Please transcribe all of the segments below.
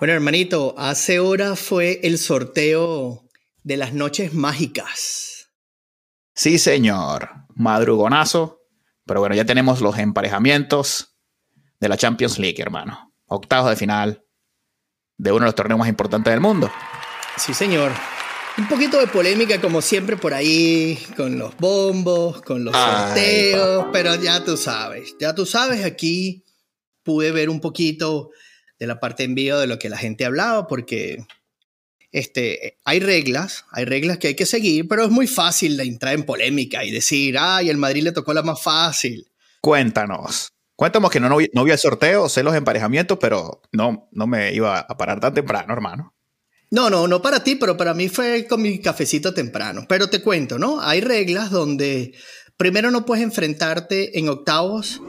Bueno, hermanito, hace hora fue el sorteo de las noches mágicas. Sí, señor. Madrugonazo. Pero bueno, ya tenemos los emparejamientos de la Champions League, hermano. Octavos de final de uno de los torneos más importantes del mundo. Sí, señor. Un poquito de polémica, como siempre, por ahí, con los bombos, con los sorteos, pero ya tú sabes, ya tú sabes, aquí pude ver un poquito de la parte en vivo de lo que la gente hablaba, porque este, hay reglas, hay reglas que hay que seguir, pero es muy fácil de entrar en polémica y decir, ay, el Madrid le tocó la más fácil. Cuéntanos. Cuéntanos que no, no, vi, el sorteo, sé los emparejamientos, pero no, no me iba a parar tan temprano, hermano. No, no, no para ti, pero para mí fue con mi cafecito temprano. Pero te cuento, ¿no? Hay reglas donde primero no puedes enfrentarte en octavos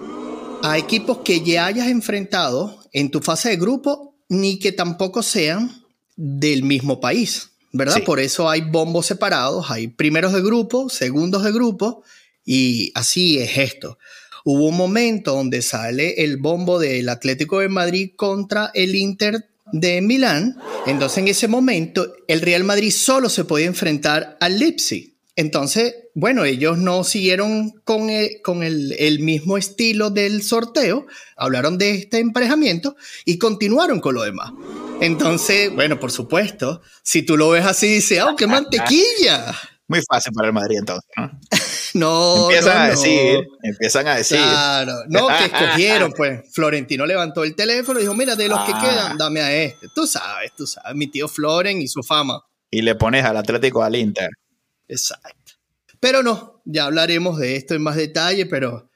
a equipos que ya hayas enfrentado en tu fase de grupo, ni que tampoco sean del mismo país, ¿verdad? Por eso hay bombos separados, hay primeros de grupo, segundos de grupo, y así es esto. Hubo un momento donde sale el bombo del Atlético de Madrid contra el Inter de Milán. Entonces, en ese momento, el Real Madrid solo se podía enfrentar al Leipzig. Entonces, bueno, ellos no siguieron con, el, con el, el, mismo estilo del sorteo, hablaron de este emparejamiento y continuaron con lo demás. Entonces, bueno, por supuesto, si tú lo ves así, dices, ¡oh, qué mantequilla! Muy fácil para el Madrid entonces, ¿no? no, empiezan no, a decir, empiezan a decir. Claro, no, que escogieron, pues. Florentino levantó el teléfono y dijo, mira, de los que Ah. quedan, dame a este. Tú sabes, tú sabes, mi tío Floren y su fama. Y le pones al Atlético al Inter. Exacto. Pero no, ya hablaremos de esto en más detalle, pero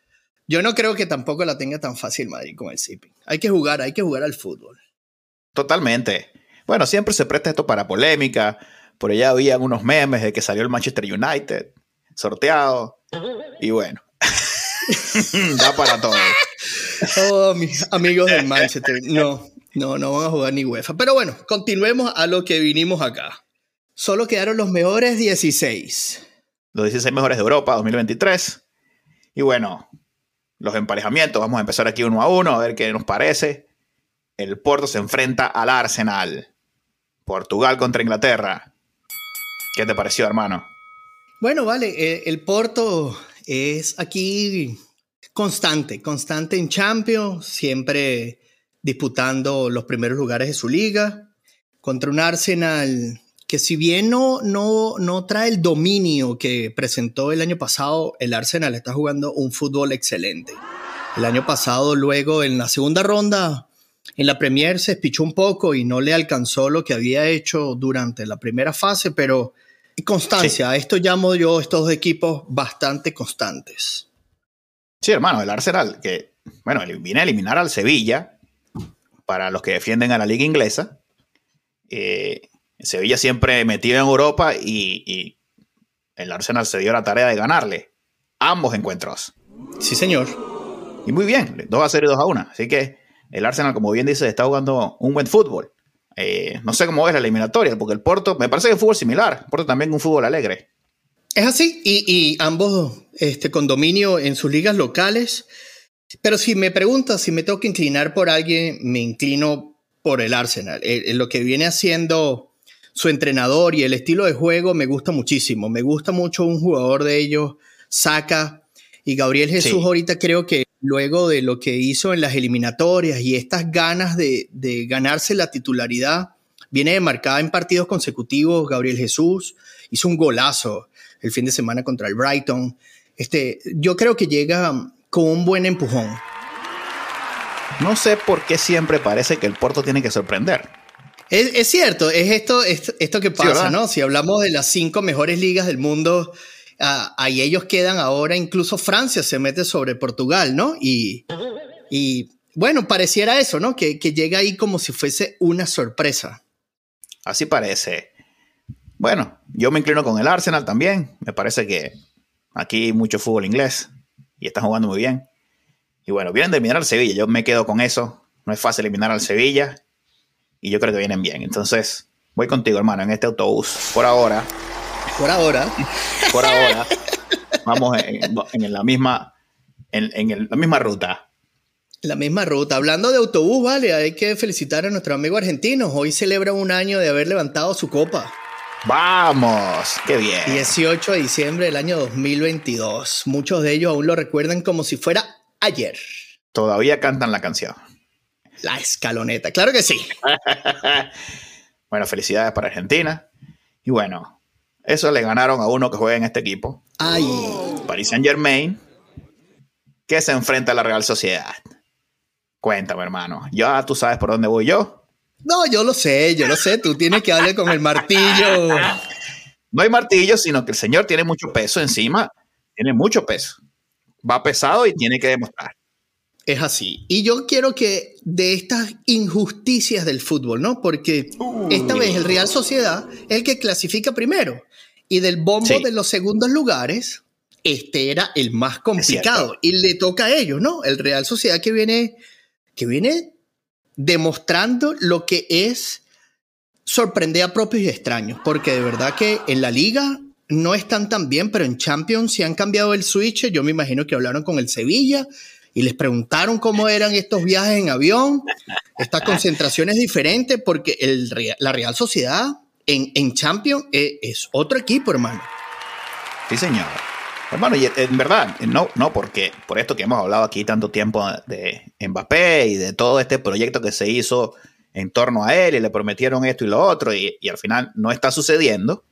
yo no creo que tampoco la tenga tan fácil Madrid con el Zipping. Hay que jugar, hay que jugar al fútbol. Totalmente. Bueno, siempre se presta esto para polémica. Por allá había unos memes de que salió el Manchester United sorteado. Y bueno, da para todo. Oh, mis amigos del Manchester. No, no, no van a jugar ni UEFA. Pero bueno, continuemos a lo que vinimos acá. Solo quedaron los mejores 16. Los 16 mejores de Europa 2023. Y bueno, los emparejamientos. Vamos a empezar aquí uno a uno a ver qué nos parece. El Porto se enfrenta al Arsenal. Portugal contra Inglaterra. ¿Qué te pareció, hermano? Bueno, vale, eh, el Porto es aquí constante, constante en Champions, siempre disputando los primeros lugares de su liga, contra un Arsenal que si bien no, no, no trae el dominio que presentó el año pasado, el Arsenal está jugando un fútbol excelente. El año pasado, luego en la segunda ronda, en la Premier se espichó un poco y no le alcanzó lo que había hecho durante la primera fase, pero constancia, sí. a esto llamo yo estos dos equipos bastante constantes. Sí, hermano, el Arsenal, que, bueno, viene a eliminar al Sevilla, para los que defienden a la liga inglesa. Eh, Sevilla siempre metido en Europa y, y, el Arsenal se dio la tarea de ganarle ambos encuentros. Sí, señor. Y muy bien, 2 a 0 y 2 a 1. Así que el Arsenal, como bien dice, está jugando un buen fútbol. Eh, no sé cómo es la eliminatoria, porque el Porto, me parece que es fútbol similar. El Porto también un fútbol alegre. Es así, y, y ambos este, con dominio en sus ligas locales. Pero si me preguntas si me tengo que inclinar por alguien, me inclino por el Arsenal. Eh, lo que viene haciendo su entrenador y el estilo de juego me gusta muchísimo. Me gusta mucho un jugador de ellos, Saka y Gabriel Jesús. Sí. Ahorita creo que luego de lo que hizo en las eliminatorias y estas ganas de, de ganarse la titularidad, viene marcada en partidos consecutivos. Gabriel Jesús hizo un golazo el fin de semana contra el Brighton. Este, yo creo que llega con un buen empujón. No sé por qué siempre parece que el Porto tiene que sorprender. Es, es cierto, es esto, esto, esto que pasa, sí, ¿no? Si hablamos de las cinco mejores ligas del mundo, uh, ahí ellos quedan ahora, incluso Francia se mete sobre Portugal, ¿no? Y, y bueno, pareciera eso, ¿no? Que, que llega ahí como si fuese una sorpresa. Así parece. bueno, yo me inclino con el Arsenal también. Me parece que aquí hay mucho fútbol inglés y están jugando muy bien. Y bueno, vienen de eliminar al Sevilla. Yo me quedo con eso. No es fácil eliminar al Sevilla. Y yo creo que vienen bien. Entonces, voy contigo, hermano, en este autobús. Por ahora. Por ahora. Por ahora. vamos en, la misma. En, la misma ruta. La misma ruta. Hablando de autobús, vale, hay que felicitar a nuestro amigo argentino. Hoy celebra un año de haber levantado su copa. Vamos, qué bien. 18 de diciembre del año 2022. Muchos de ellos aún lo recuerdan como si fuera ayer. Todavía cantan la canción. La escaloneta, claro que sí. bueno, felicidades para Argentina. Y bueno, eso le ganaron a uno que juega en este equipo. Ay. Paris Saint Germain, que se enfrenta a la Real Sociedad. Cuéntame, hermano. Ya tú sabes por dónde voy yo. No, yo lo sé, yo lo sé. Tú tienes que darle con el martillo. No hay martillo, sino que el señor tiene mucho peso encima. Tiene mucho peso. Va pesado y tiene que demostrar. Es así. Y yo quiero que de estas injusticias del fútbol, ¿no? Porque esta vez el Real Sociedad es el que clasifica primero. Y del bombo de los segundos lugares, este era el más complicado. Y le toca a ellos, ¿no? El Real Sociedad que viene, que viene demostrando lo que es sorprender a propios y extraños, porque de verdad que en la liga no están tan bien, pero en Champions sí han cambiado el switch. Yo me imagino que hablaron con el Sevilla y les preguntaron cómo eran estos viajes en avión, estas concentraciones diferentes, porque el, la Real Sociedad en, en Champions es, es otro equipo, hermano. Sí, señor. Hermano, y en verdad, no, no, porque por esto que hemos hablado aquí tanto tiempo de Mbappé y de todo este proyecto que se hizo en torno a él y le prometieron esto y lo otro y, al final no está sucediendo.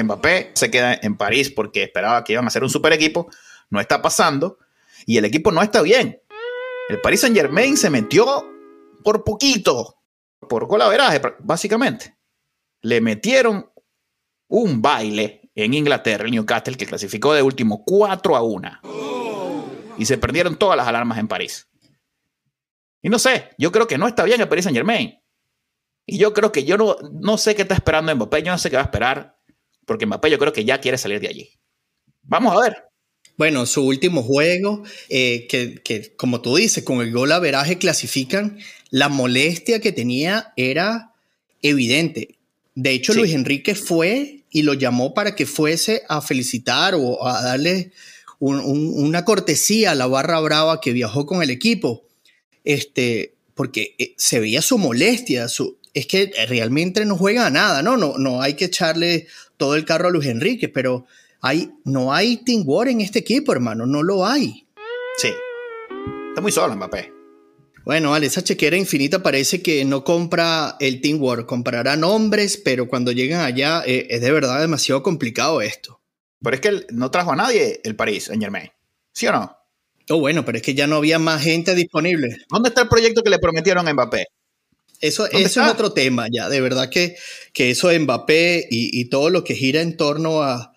Mbappé se queda en París porque esperaba que iban a ser un super equipo, no está pasando y el equipo no está bien. El Paris Saint Germain se metió por poquito, por colaveraje básicamente. Le metieron un baile en Inglaterra, el Newcastle, que clasificó de último 4 a 1. Y se perdieron todas las alarmas en París. Y no sé, yo creo que no está bien el Paris Saint Germain. Y yo creo que yo no, no sé qué está esperando Mbappé, yo no sé qué va a esperar, porque Mbappé yo creo que ya quiere salir de allí. Vamos a ver. Bueno, su último juego, eh, que, como tú dices, con el gol a veraje clasifican, la molestia que tenía era evidente. De hecho, Luis Enrique fue y lo llamó para que fuese a felicitar o a darle una cortesía a la barra brava que viajó con el equipo, este, porque eh, se veía su molestia, su, es que realmente no juega a nada, ¿no? No, no hay que echarle todo el carro a Luis Enrique, pero hay, no hay teamwork en este equipo, hermano, no lo hay. Sí, está muy solo Mbappé. Bueno, vale, esa chequera infinita parece que no compra el Teamwork, comprará nombres, pero cuando llegan allá eh, es de verdad demasiado complicado esto. Pero es que no trajo a nadie el París en Germain, ¿sí o no? Oh, bueno, pero es que ya no había más gente disponible. ¿Dónde está el proyecto que le prometieron a Mbappé? Eso, eso es otro tema ya, de verdad que, que eso de Mbappé y, y todo lo que gira en torno a,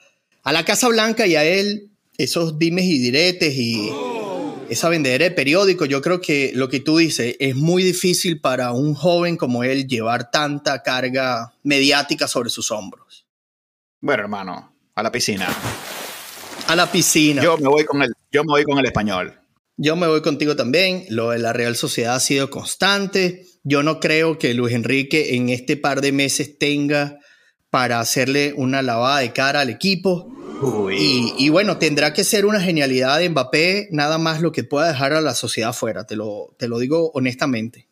a la Casa Blanca y a él, esos dimes y diretes y esa vendedera de periódico, yo creo que lo que tú dices es muy difícil para un joven como él llevar tanta carga mediática sobre sus hombros. Bueno, hermano, a la piscina. A la piscina. Yo me voy con el, yo me voy con el español. Yo me voy contigo también. Lo de la Real Sociedad ha sido constante. Yo no creo que Luis Enrique en este par de meses tenga para hacerle una lavada de cara al equipo. Y, bueno, tendrá que ser una genialidad de Mbappé, nada más lo que pueda dejar a la sociedad fuera, te lo, te lo digo honestamente.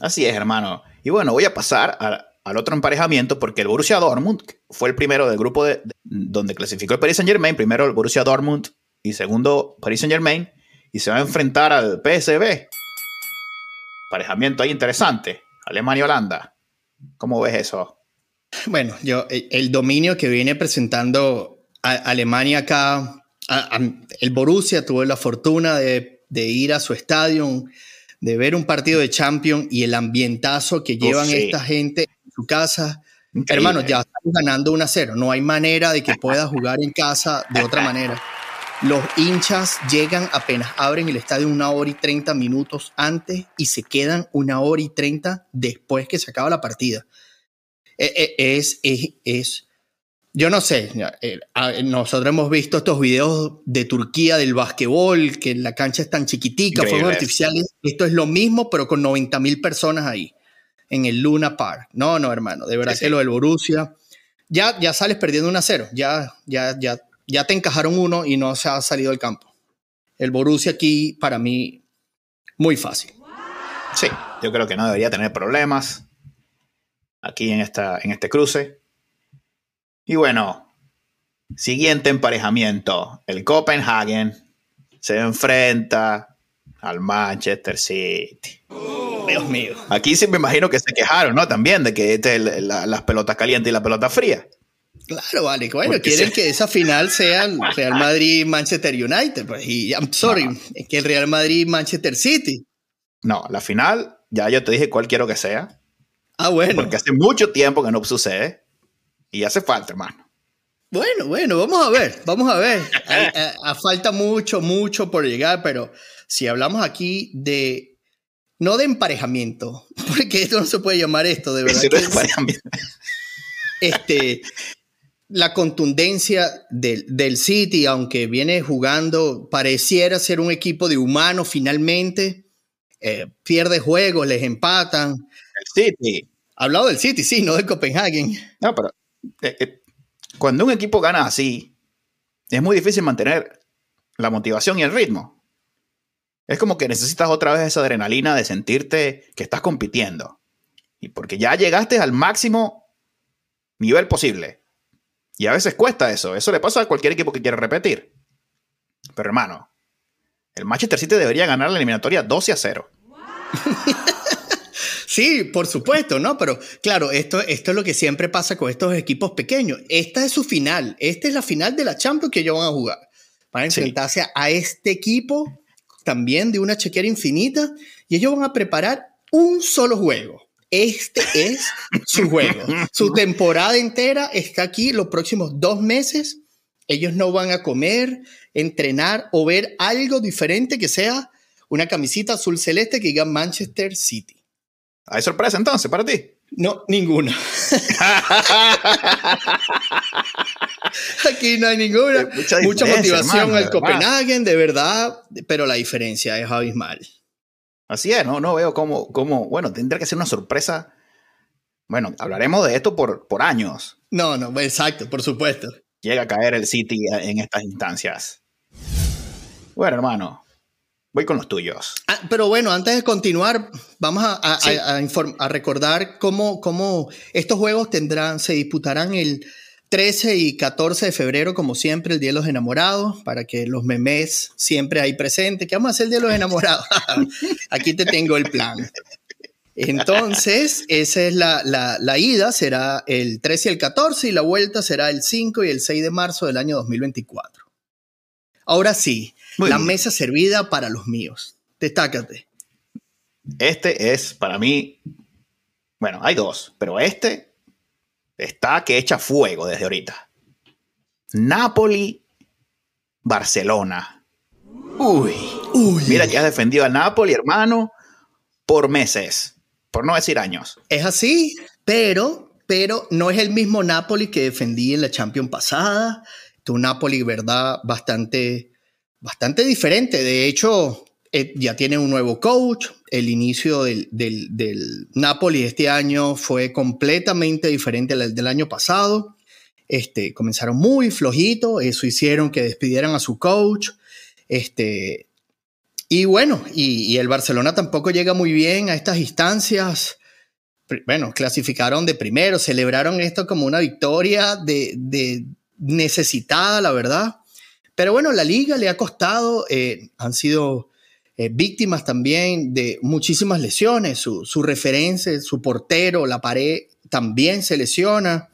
Así es, hermano. Y bueno, voy a pasar al otro emparejamiento porque el Borussia Dortmund fue el primero del grupo de, donde clasificó el Paris Saint Germain, primero el Borussia Dortmund y segundo Paris Saint Germain, y se va a enfrentar al PSB. Emparejamiento ahí interesante, Alemania-Holanda. ¿Cómo ves eso? Bueno, yo, eh, el dominio que viene presentando Alemania acá, el Borussia tuvo la fortuna de, ir a su estadio, de ver un partido de Champions y el ambientazo que llevan esta gente en su casa. Hermano, ya están ganando 1 a 0. No hay manera de que pueda jugar en casa de otra manera. Los hinchas llegan apenas abren el estadio una hora y 30 minutos antes y se quedan una hora y 30 después que se acaba la partida. E, e, es, es, es, yo no sé, eh, nosotros hemos visto estos videos de Turquía del básquetbol, que la cancha es tan chiquitica, fuegos artificiales, esto es lo mismo, pero con 90 mil personas ahí, en el Luna Park. No, no, hermano, de verdad que lo del Borussia, ya, ya sales perdiendo un a 0, ya, ya, ya, ya te encajaron uno y no se ha salido del campo. El Borussia aquí, para mí, muy fácil. Sí, yo creo que no debería tener problemas aquí en, esta, en este cruce. Y bueno, siguiente emparejamiento. El Copenhagen se enfrenta al Manchester City. Dios mío. Aquí sí me imagino que se quejaron, ¿no? También de que este, las pelotas calientes y la pelota fría. Claro, vale. Bueno, quieren que esa final sea Real Madrid-Manchester United. Pues, y I'm sorry, es que el Real Madrid-Manchester City. No, la final, ya yo te dije cuál quiero que sea. Ah, bueno. Porque hace mucho tiempo que no sucede. Y hace falta, hermano. Bueno, bueno, vamos a ver, vamos a ver. a, falta mucho, mucho por llegar, pero si hablamos aquí de, no de emparejamiento, porque esto no se puede llamar esto, de verdad. este, la contundencia del, del, City, aunque viene jugando, pareciera ser un equipo de humanos finalmente, eh, pierde juegos, les empatan. City. Hablado del City, sí, no del Copenhagen. No, pero eh, eh, cuando un equipo gana así, es muy difícil mantener la motivación y el ritmo. Es como que necesitas otra vez esa adrenalina de sentirte que estás compitiendo. Y porque ya llegaste al máximo nivel posible. Y a veces cuesta eso. Eso le pasa a cualquier equipo que quiere repetir. Pero hermano, el Manchester City debería ganar la eliminatoria 12 a 0. Sí, por supuesto, ¿no? Pero claro, esto, esto es lo que siempre pasa con estos equipos pequeños. Esta es su final. Esta es la final de la Champions que ellos van a jugar. Van a enfrentarse a este equipo también de una chequera infinita y ellos van a preparar un solo juego. Este es su juego. Su temporada entera está aquí los próximos dos meses. Ellos no van a comer, entrenar o ver algo diferente que sea una camisita azul celeste que diga Manchester City. ¿Hay sorpresa entonces para ti? No, ninguna. Aquí no hay ninguna. Mucha, motivación al Copenhagen, de verdad, pero la diferencia es abismal. Así es, no, no veo cómo, cómo, bueno, tendría que ser una sorpresa. Bueno, hablaremos de esto por, por años. No, no, exacto, por supuesto. Llega a caer el City en estas instancias. Bueno, hermano, Voy con los tuyos. Ah, pero bueno, antes de continuar, vamos a, a, recordar cómo, cómo, estos juegos tendrán, se disputarán el 13 y 14 de febrero, como siempre, el Día de los Enamorados, para que los memes siempre ahí presentes. ¿Qué vamos a hacer el Día de los Enamorados? Aquí te tengo el plan. Entonces, esa es la, la, la, ida, será el 13 y el 14 y la vuelta será el 5 y el 6 de marzo del año 2024. Ahora sí, la mesa servida para los míos. Destácate. Este es para mí, bueno, hay dos, pero este está que echa fuego desde ahorita. Napoli, Barcelona. Uy, Uy. Mira que has defendido a Napoli, hermano, por meses, por no decir años. Es así, pero, pero no es el mismo Napoli que defendí en la Champions pasada. Tu Napoli, verdad, bastante bastante diferente. De hecho, eh, ya tiene un nuevo coach. El inicio del, del, Napoli este año fue completamente diferente al del año pasado. Este, comenzaron muy flojito, eso hicieron que despidieran a su coach. Este, y bueno, y, el Barcelona tampoco llega muy bien a estas instancias. Bueno, clasificaron de primero, celebraron esto como una victoria de, de necesitada, la verdad. Pero bueno, la liga le ha costado, eh, han sido eh, víctimas también de muchísimas lesiones. Su, referencia, su portero, la pared, también se lesiona.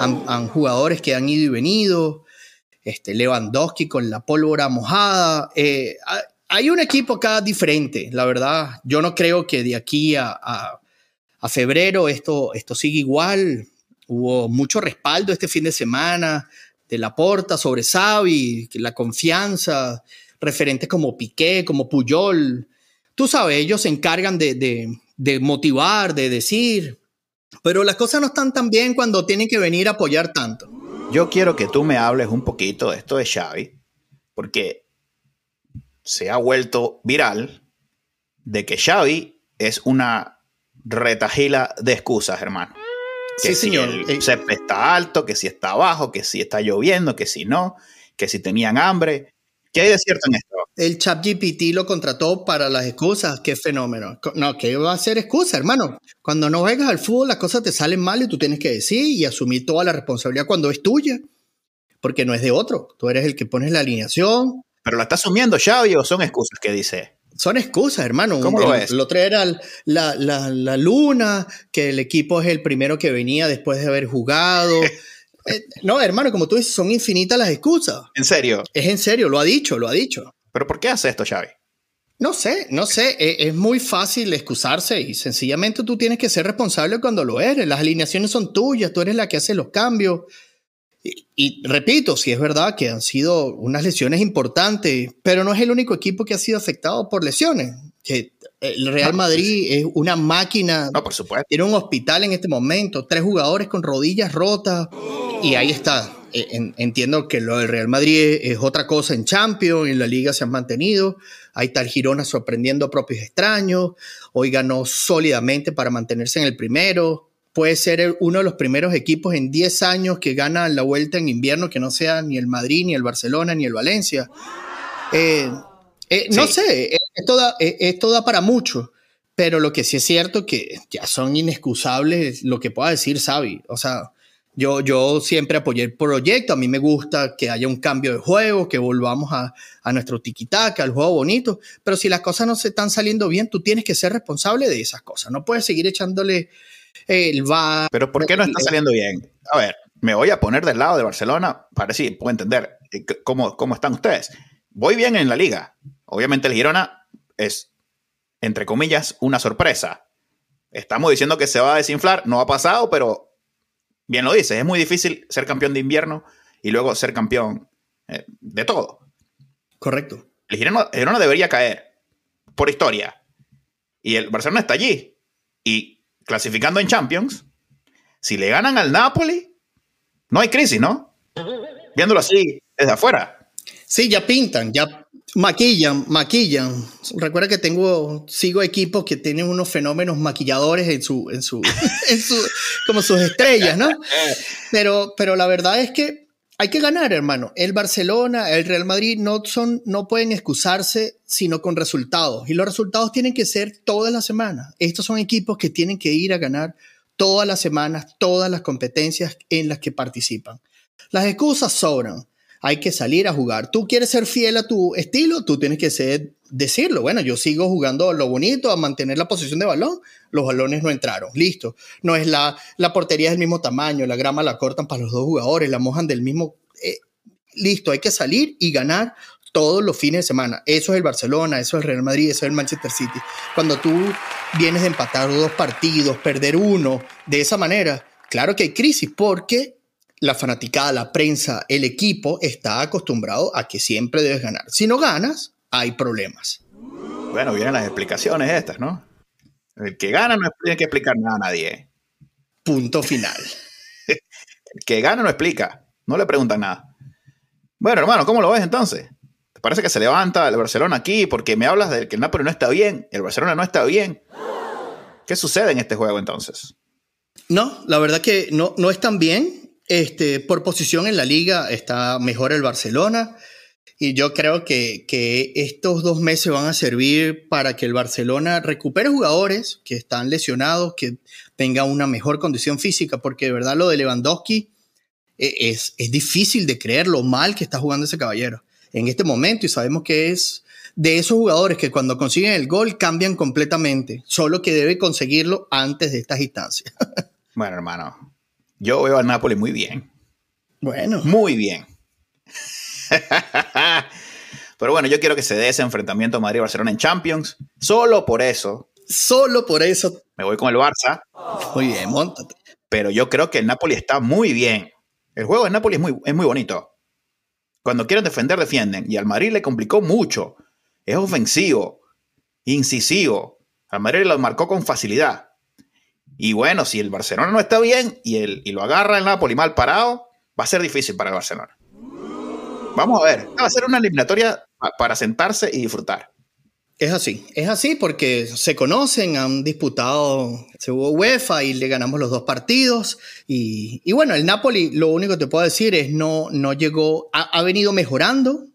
Han, jugadores que han ido y venido. Este, Lewandowski con la pólvora mojada. Eh, hay un equipo acá diferente, la verdad. Yo no creo que de aquí a, febrero esto, esto siga igual. Hubo mucho respaldo este fin de semana de la porta sobre Xavi, la confianza, referentes como Piqué, como Puyol. Tú sabes, ellos se encargan de, motivar, de decir. Pero las cosas no están tan bien cuando tienen que venir a apoyar tanto. Yo quiero que tú me hables un poquito de esto de Xavi, porque se ha vuelto viral de que Xavi es una retajila de excusas, hermano. Que Sí, si señor. el Eh, césped está alto, que si está bajo, que si está lloviendo, que si no, que si tenían hambre. ¿Qué hay de cierto en esto? El ChatGPT lo contrató para las excusas. Qué fenómeno. No, ¿qué va a ser excusa, hermano? Cuando no juegas al fútbol, las cosas te salen mal y tú tienes que decir y asumir toda la responsabilidad cuando es tuya. Porque no es de otro. Tú eres el que pones la alineación. ¿Pero lo está asumiendo Xavi o son excusas que dice? Son excusas, hermano. ¿Cómo lo el, ves? el otro era la, la- la luna, que el equipo es el primero que venía después de haber jugado. Eh, no, hermano, como tú dices, son infinitas las excusas. En serio. Es en serio, lo ha dicho, lo ha dicho. ¿Pero por qué hace esto Xavi? No sé, no sé, e- es, muy fácil excusarse y sencillamente tú tienes que ser responsable cuando lo eres. Las alineaciones son tuyas, tú eres la que hace los cambios. Y, y repito, si es verdad que han sido unas lesiones importantes, pero no es el único equipo que ha sido afectado por lesiones. Que el Real Madrid es una máquina, No, por supuesto. tiene un hospital en este momento, tres jugadores con rodillas rotas y ahí está. Eh, en- Entiendo que lo del Real Madrid es, es otra cosa en Champions, en la liga se han mantenido. Ahí está el Girona sorprendiendo a propios extraños. Hoy ganó sólidamente para mantenerse en el primero. Puede ser uno de los primeros equipos en 10 años que gana la vuelta en invierno, que no sea ni el Madrid, ni el Barcelona, ni el Valencia. Eh, eh, No sé, esto da, eh, esto da para mucho. Pero lo que sí es cierto que ya son inexcusables lo que pueda decir Xavi. O sea, yo, yo siempre apoyé el proyecto. A mí me gusta que haya un cambio de juego, que volvamos a, a nuestro tiquitaca, al juego bonito. Pero si las cosas no se están saliendo bien, tú tienes que ser responsable de esas cosas. No puedes seguir echándole el va. Pero ¿por qué no está saliendo bien? A ver, me voy a poner del lado de Barcelona para decir, puedo entender eh, cómo, cómo están ustedes. Voy bien en la liga. Obviamente el Girona es, entre comillas, una sorpresa. Estamos diciendo que se va a desinflar, no ha pasado, pero bien lo dices, es muy difícil ser campeón de invierno y luego ser campeón eh, de todo. Correcto. El Girona, el Girona debería caer por historia. Y el Barcelona está allí. Y clasificando en Champions, si le ganan al Napoli, no hay crisis, ¿no? Viéndolo así desde afuera. Sí, ya pintan, ya maquillan, maquillan. Recuerda que tengo, sigo equipos que tienen unos fenómenos maquilladores en su, en su, en su, como sus estrellas, ¿no? Pero, pero la verdad es que hay que ganar, hermano. El Barcelona, el Real Madrid no son, no pueden excusarse sino con resultados. Y los resultados tienen que ser todas las semanas. Estos son equipos que tienen que ir a ganar todas las semanas, todas las competencias en las que participan. Las excusas sobran hay que salir a jugar. Tú quieres ser fiel a tu estilo, tú tienes que ser, decirlo. Bueno, yo sigo jugando a lo bonito, a mantener la posición de balón. Los balones no entraron, listo. No es la, la portería es del mismo tamaño, la grama la cortan para los dos jugadores, la mojan del mismo. eh, listo, hay que salir y ganar todos los fines de semana. Eso es el Barcelona, eso es el Real Madrid, eso es el Manchester City. Cuando tú vienes de empatar dos partidos, perder uno de esa manera, claro que hay crisis porque la fanaticada, la prensa, el equipo está acostumbrado a que siempre debes ganar. Si no ganas, hay problemas. Bueno, vienen las explicaciones estas, ¿no? El que gana no tiene que explicar nada a nadie. Punto final. El que gana no explica. No le preguntan nada. Bueno, hermano, ¿cómo lo ves entonces? ¿Te parece que se levanta el Barcelona aquí porque me hablas de que el Napoli no está bien? El Barcelona no está bien. ¿Qué sucede en este juego entonces? No, la verdad que no, no están bien. Este, por posición en la liga está mejor el Barcelona. Y yo creo que, que estos dos meses van a servir para que el Barcelona recupere jugadores que están lesionados, que tenga una mejor condición física, porque de verdad lo de Lewandowski eh, es, es difícil de creer lo mal que está jugando ese caballero en este momento y sabemos que es de esos jugadores que cuando consiguen el gol cambian completamente, solo que debe conseguirlo antes de estas instancias. Bueno, hermano, yo veo al Napoli muy bien. Bueno, Muy bien. Pero bueno, yo quiero que se dé ese enfrentamiento Madrid-Barcelona en Champions. Solo por eso solo por eso. me voy con el Barça. Muy bien, montate. Pero yo creo que el Napoli está muy bien. El juego del Napoli es muy, es muy bonito. Cuando quieren defender, defienden. Y al Madrid le complicó mucho. Es ofensivo, incisivo. Al Madrid lo marcó con facilidad. Y bueno, si el Barcelona no está bien y, el, y lo agarra el Napoli mal parado, va a ser difícil para el Barcelona. Vamos a ver, va a ser una eliminatoria para sentarse y disfrutar. Es así, es así porque se conocen, han disputado, se hubo UEFA y le ganamos los dos partidos. Y, bueno, el Napoli, lo único que te puedo decir es no, no llegó, ha, venido mejorando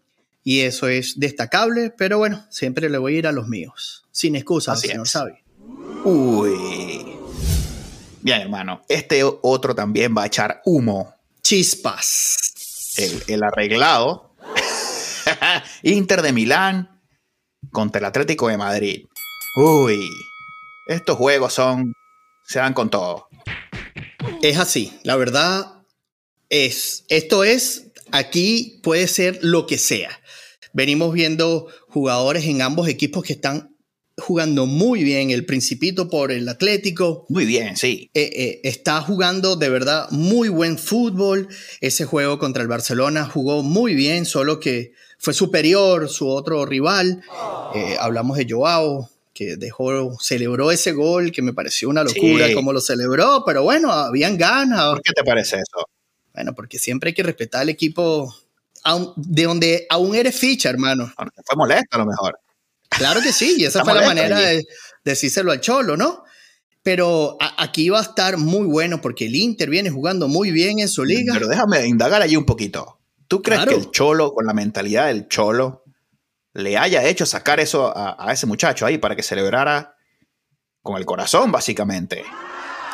y eso es destacable, pero bueno, siempre le voy a ir a los míos, sin excusas, señor Sabi. Uy. Bien, hermano, este otro también va a echar humo. Chispas. El, arreglado. Inter de Milán contra el Atlético de Madrid. Uy, estos juegos son. se dan con todo. Es así, la verdad es. Esto es. Aquí puede ser lo que sea. Venimos viendo jugadores en ambos equipos que están jugando muy bien. El Principito por el Atlético. Muy bien, sí. Eh, eh, está jugando de verdad muy buen fútbol. Ese juego contra el Barcelona jugó muy bien, solo que fue superior su otro rival. Eh, hablamos de Joao, que dejó, celebró ese gol que me pareció una locura como lo celebró, pero bueno, habían ganas. ¿Por qué te parece eso? Bueno, porque siempre hay que respetar al equipo de donde aún eres ficha, hermano. fue molesto a lo mejor. Claro que sí, y esa fue la manera de decírselo al Cholo, ¿no? Pero aquí va a estar muy bueno porque el Inter viene jugando muy bien en su liga. Pero déjame indagar allí un poquito. ¿Tú crees que el cholo, con la mentalidad del cholo, le haya hecho sacar eso a, ese muchacho ahí para que celebrara con el corazón, básicamente?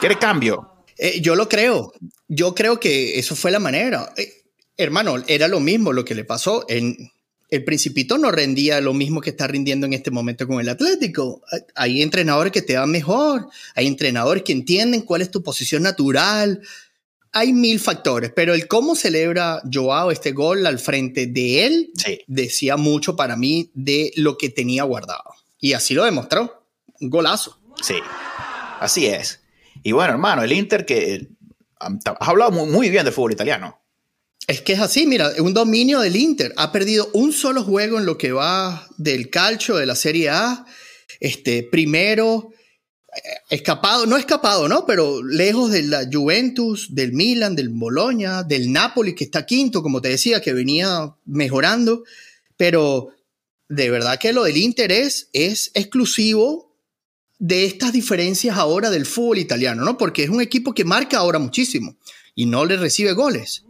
¿Quiere cambio? Eh, yo lo creo. Yo creo que eso fue la manera. Eh, hermano, era lo mismo lo que le pasó. En, el Principito no rendía lo mismo que está rindiendo en este momento con el Atlético. Hay entrenadores que te van mejor, hay entrenadores que entienden cuál es tu posición natural, hay mil factores, pero el cómo celebra Joao este gol al frente de él decía mucho para mí de lo que tenía guardado. Y así lo demostró. Un golazo. Sí, así es. Y bueno, hermano, el Inter que has hablado muy, bien del fútbol italiano. Es que es así, mira, un dominio del Inter. Ha perdido un solo juego en lo que va del calcio de la Serie A. Este, primero escapado, no escapado, ¿no? Pero lejos de la Juventus, del Milan, del Bologna, del Napoli, que está quinto, como te decía, que venía mejorando. Pero de verdad que lo del interés es exclusivo de estas diferencias ahora del fútbol italiano, ¿no? Porque es un equipo que marca ahora muchísimo y no le recibe goles.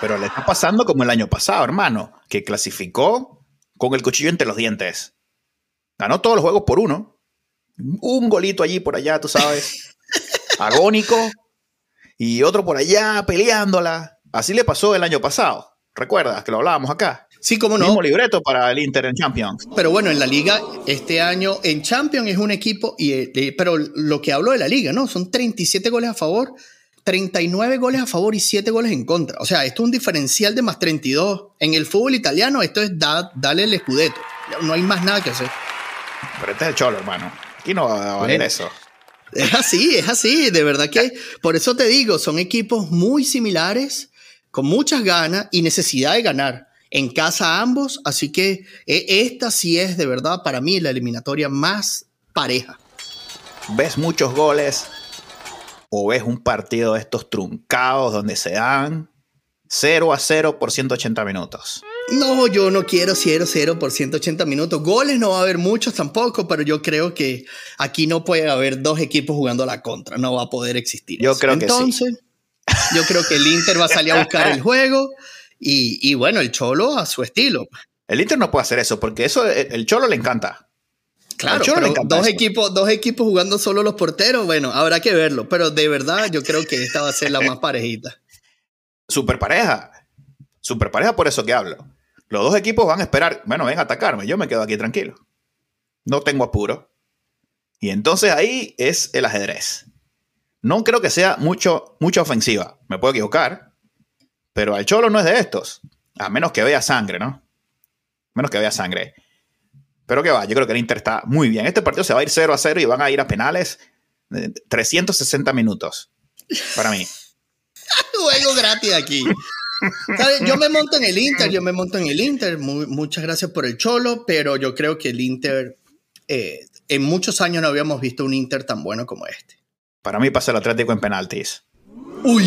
Pero le está pasando como el año pasado, hermano, que clasificó con el cuchillo entre los dientes. Ganó todos los juegos por uno un golito allí por allá, tú sabes, agónico, y otro por allá peleándola. Así le pasó el año pasado. ¿Recuerdas que lo hablábamos acá? Sí, como no. Mismo libreto para el Inter en Champions. Pero bueno, en la liga, este año en Champions es un equipo, y, eh, pero lo que hablo de la liga, ¿no? Son 37 goles a favor, 39 goles a favor y 7 goles en contra. O sea, esto es un diferencial de más 32. En el fútbol italiano, esto es da, dale el escudeto. No hay más nada que hacer. Pero este es el cholo, hermano. Aquí no va a valer eso. Es así, es así, de verdad que por eso te digo, son equipos muy similares, con muchas ganas y necesidad de ganar. En casa ambos, así que e, esta sí es de verdad para mí la eliminatoria más pareja. ¿Ves muchos goles o ves un partido de estos truncados donde se dan 0 a 0 por 180 minutos? No, yo no quiero 0-0 por 180 minutos. Goles no va a haber muchos tampoco, pero yo creo que aquí no puede haber dos equipos jugando a la contra. No va a poder existir. Yo creo Entonces, que sí. yo creo que el Inter va a salir a buscar el juego y, bueno, el Cholo a su estilo. El Inter no puede hacer eso porque eso el Cholo le encanta. Claro, pero dos, equipos, dos equipos jugando solo los porteros, bueno, habrá que verlo, pero de verdad yo creo que esta va a ser la más parejita. Super pareja, super pareja por eso que hablo. Los dos equipos van a esperar, bueno, ven a atacarme, yo me quedo aquí tranquilo. No tengo apuro. Y entonces ahí es el ajedrez. No creo que sea mucho, mucha ofensiva. Me puedo equivocar. Pero al Cholo no es de estos. A menos que vea sangre, ¿no? A menos que vea sangre. Pero que va, yo creo que el Inter está muy bien. Este partido se va a ir 0 a 0 y van a ir a penales 360 minutos. Para mí. Juego gratis aquí. Yo me monto en el Inter, yo me monto en el Inter. muchas gracias por el cholo, pero yo creo que el Inter, eh, en muchos años no habíamos visto un Inter tan bueno como este. Para mí pasa el Atlético en penaltis. Uy,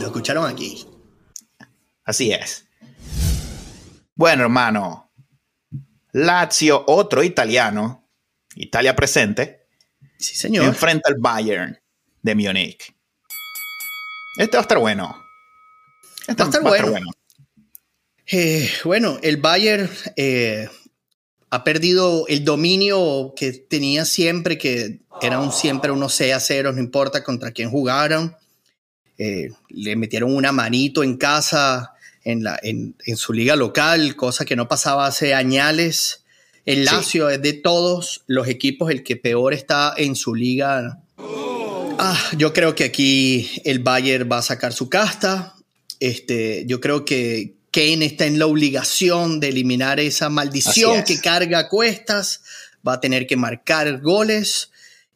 lo escucharon aquí. Así es. Bueno, hermano. Lazio, otro italiano, Italia presente, sí, señor. enfrenta al Bayern de Múnich. Este va a estar bueno. Este va a estar, bueno. Eh, bueno. el Bayern eh, ha perdido el dominio que tenía siempre, que era un siempre unos 6 a 0, no importa contra quién jugaron. Eh, le metieron una manito en casa en, la, en, su liga local, cosa que no pasaba hace años. El Lazio es de todos los equipos el que peor está en su liga. Ah, yo creo que aquí el Bayern va a sacar su casta. Este, yo creo que Kane está en la obligación de eliminar esa maldición que carga a cuestas. Va a tener que marcar goles.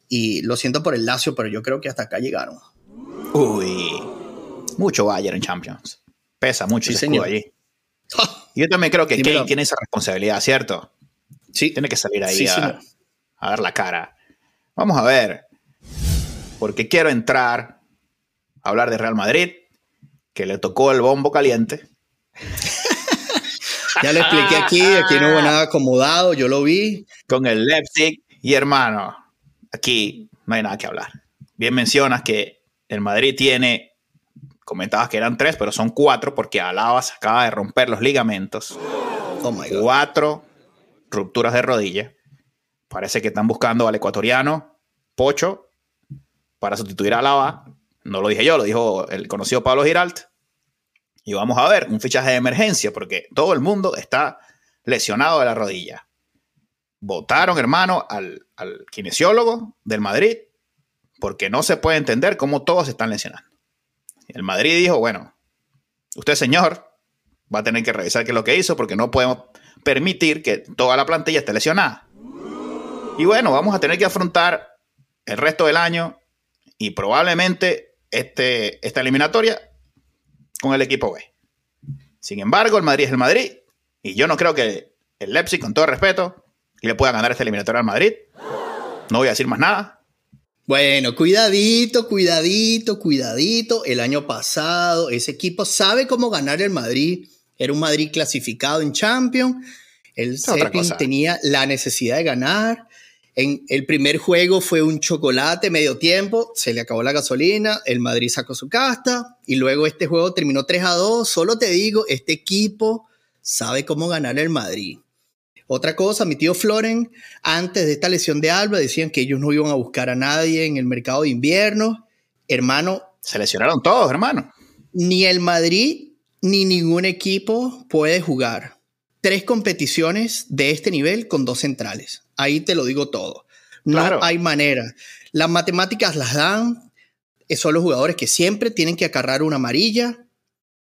Y lo siento por el Lazio, pero yo creo que hasta acá llegaron. Uy, mucho Bayern en Champions. Pesa mucho ese escudo allí. yo también creo que Kane tiene esa responsabilidad, ¿cierto? Sí. Tiene que salir ahí a, dar la cara. Vamos a ver. Porque quiero entrar a hablar de Real Madrid, que le tocó el bombo caliente. ya lo expliqué aquí, aquí no hubo nada acomodado, yo lo vi. Con el Leipzig y hermano, aquí no hay nada que hablar. Bien mencionas que el Madrid tiene comentabas que eran tres, pero son cuatro porque Alaba se acaba de romper los ligamentos. Oh my God. Cuatro rupturas de rodilla. Parece que están buscando al ecuatoriano Pocho para sustituir a Alaba. No lo dije yo, lo dijo el conocido Pablo Giralt. Y vamos a ver un fichaje de emergencia porque todo el mundo está lesionado de la rodilla. Votaron, hermano, al, al kinesiólogo del Madrid porque no se puede entender cómo todos están lesionando. El Madrid dijo, bueno, usted señor va a tener que revisar qué es lo que hizo porque no podemos permitir que toda la plantilla esté lesionada. Y bueno, vamos a tener que afrontar el resto del año y probablemente este, esta eliminatoria con el equipo B. Sin embargo, el Madrid es el Madrid y yo no creo que el Leipzig, con todo respeto, le pueda ganar esta eliminatoria al Madrid. No voy a decir más nada. Bueno, cuidadito, cuidadito, cuidadito. El año pasado ese equipo sabe cómo ganar el Madrid. Era un Madrid clasificado en Champions. El Cepin tenía la necesidad de ganar. En el primer juego fue un chocolate medio tiempo, se le acabó la gasolina, el Madrid sacó su casta y luego este juego terminó 3 a 2. Solo te digo, este equipo sabe cómo ganar el Madrid. Otra cosa, mi tío Floren, antes de esta lesión de Alba, decían que ellos no iban a buscar a nadie en el mercado de invierno. Hermano. Se lesionaron todos, hermano. Ni el Madrid ni ningún equipo puede jugar tres competiciones de este nivel con dos centrales. Ahí te lo digo todo. No hay manera. Las matemáticas las dan. Son los jugadores que siempre tienen que acarrar una amarilla.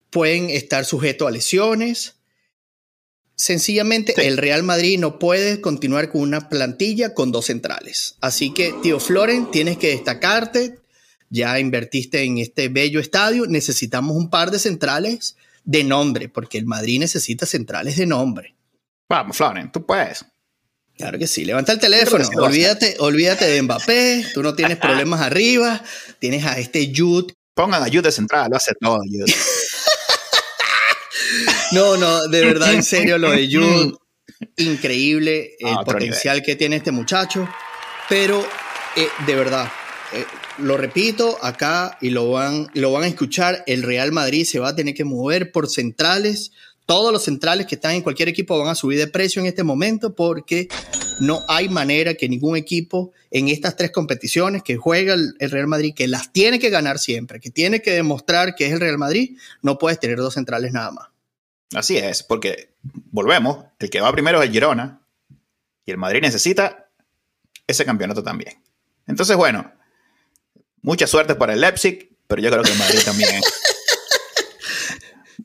Pueden estar sujetos a lesiones Sencillamente el Real Madrid no puede continuar con una plantilla con dos centrales. Así que, tío Floren, tienes que destacarte. Ya invertiste en este bello estadio. Necesitamos un par de centrales de nombre, porque el Madrid necesita centrales de nombre. Vamos, Floren, tú puedes. Claro que sí. Levanta el teléfono. Olvídate, olvídate de Mbappé. Tú no tienes problemas arriba. Tienes a este Jude. Pongan a Jude de central, lo hace todo, Jude. No, no, de verdad, en serio, lo de Jude, increíble el potencial que tiene este muchacho, pero eh, de verdad, eh, lo repito acá y lo van, lo van a escuchar, el Real Madrid se va a tener que mover por centrales, todos los centrales que están en cualquier equipo van a subir de precio en este momento porque no hay manera que ningún equipo en estas tres competiciones que juega el, Real Madrid, que las tiene que ganar siempre, que tiene que demostrar que es el Real Madrid, no puedes tener dos centrales nada más. Así es, porque volvemos, el que va primero es el Girona y el Madrid necesita ese campeonato también. Entonces, bueno, mucha suerte para el Leipzig, pero yo creo que el Madrid también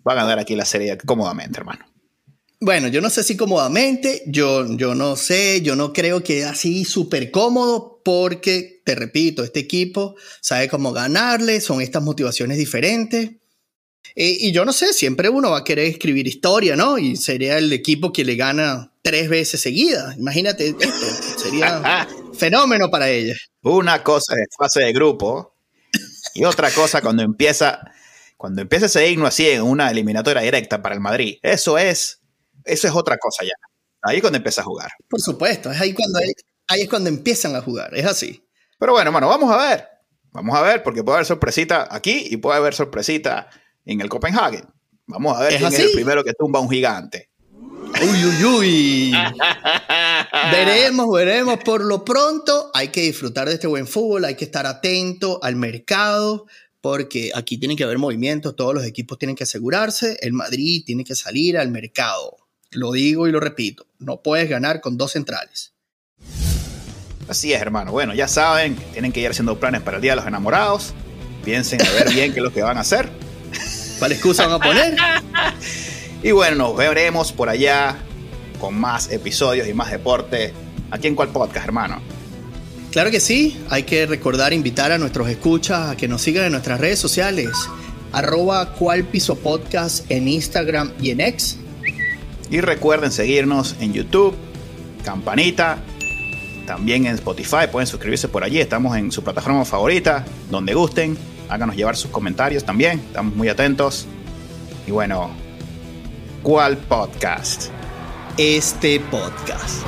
va a ganar aquí la serie cómodamente, hermano. Bueno, yo no sé si cómodamente, yo, yo no sé, yo no creo que así súper cómodo, porque, te repito, este equipo sabe cómo ganarle, son estas motivaciones diferentes. Eh, y yo no sé, siempre uno va a querer escribir historia, ¿no? Y sería el equipo que le gana tres veces seguida. Imagínate esto, sería fenómeno para ella. Una cosa es fase de grupo y otra cosa cuando empieza, cuando empieza ese himno así en una eliminatoria directa para el Madrid. Eso es, eso es otra cosa ya. Ahí es cuando empieza a jugar. Por supuesto, es ahí cuando, ahí es cuando empiezan a jugar, es así. Pero bueno, mano, vamos a ver. Vamos a ver, porque puede haber sorpresita aquí y puede haber sorpresita en el Copenhagen. Vamos a ver quién es el primero que tumba a un gigante. Uy, uy, uy. veremos, veremos. Por lo pronto, hay que disfrutar de este buen fútbol, hay que estar atento al mercado, porque aquí tiene que haber movimientos, todos los equipos tienen que asegurarse, el Madrid tiene que salir al mercado. Lo digo y lo repito, no puedes ganar con dos centrales. Así es, hermano. Bueno, ya saben, tienen que ir haciendo planes para el Día de los Enamorados. Piensen a ver bien qué es lo que van a hacer. ¿Cuál excusa van a poner? y bueno, nos veremos por allá con más episodios y más deporte. ¿Aquí en cuál podcast, hermano? Claro que sí. Hay que recordar, invitar a nuestros escuchas a que nos sigan en nuestras redes sociales. Arroba cual piso podcast en Instagram y en X. Y recuerden seguirnos en YouTube, campanita también en Spotify pueden suscribirse por allí. Estamos en su plataforma favorita, donde gusten. Háganos llevar sus comentarios también. Estamos muy atentos. Y bueno, ¿cuál podcast? Este podcast.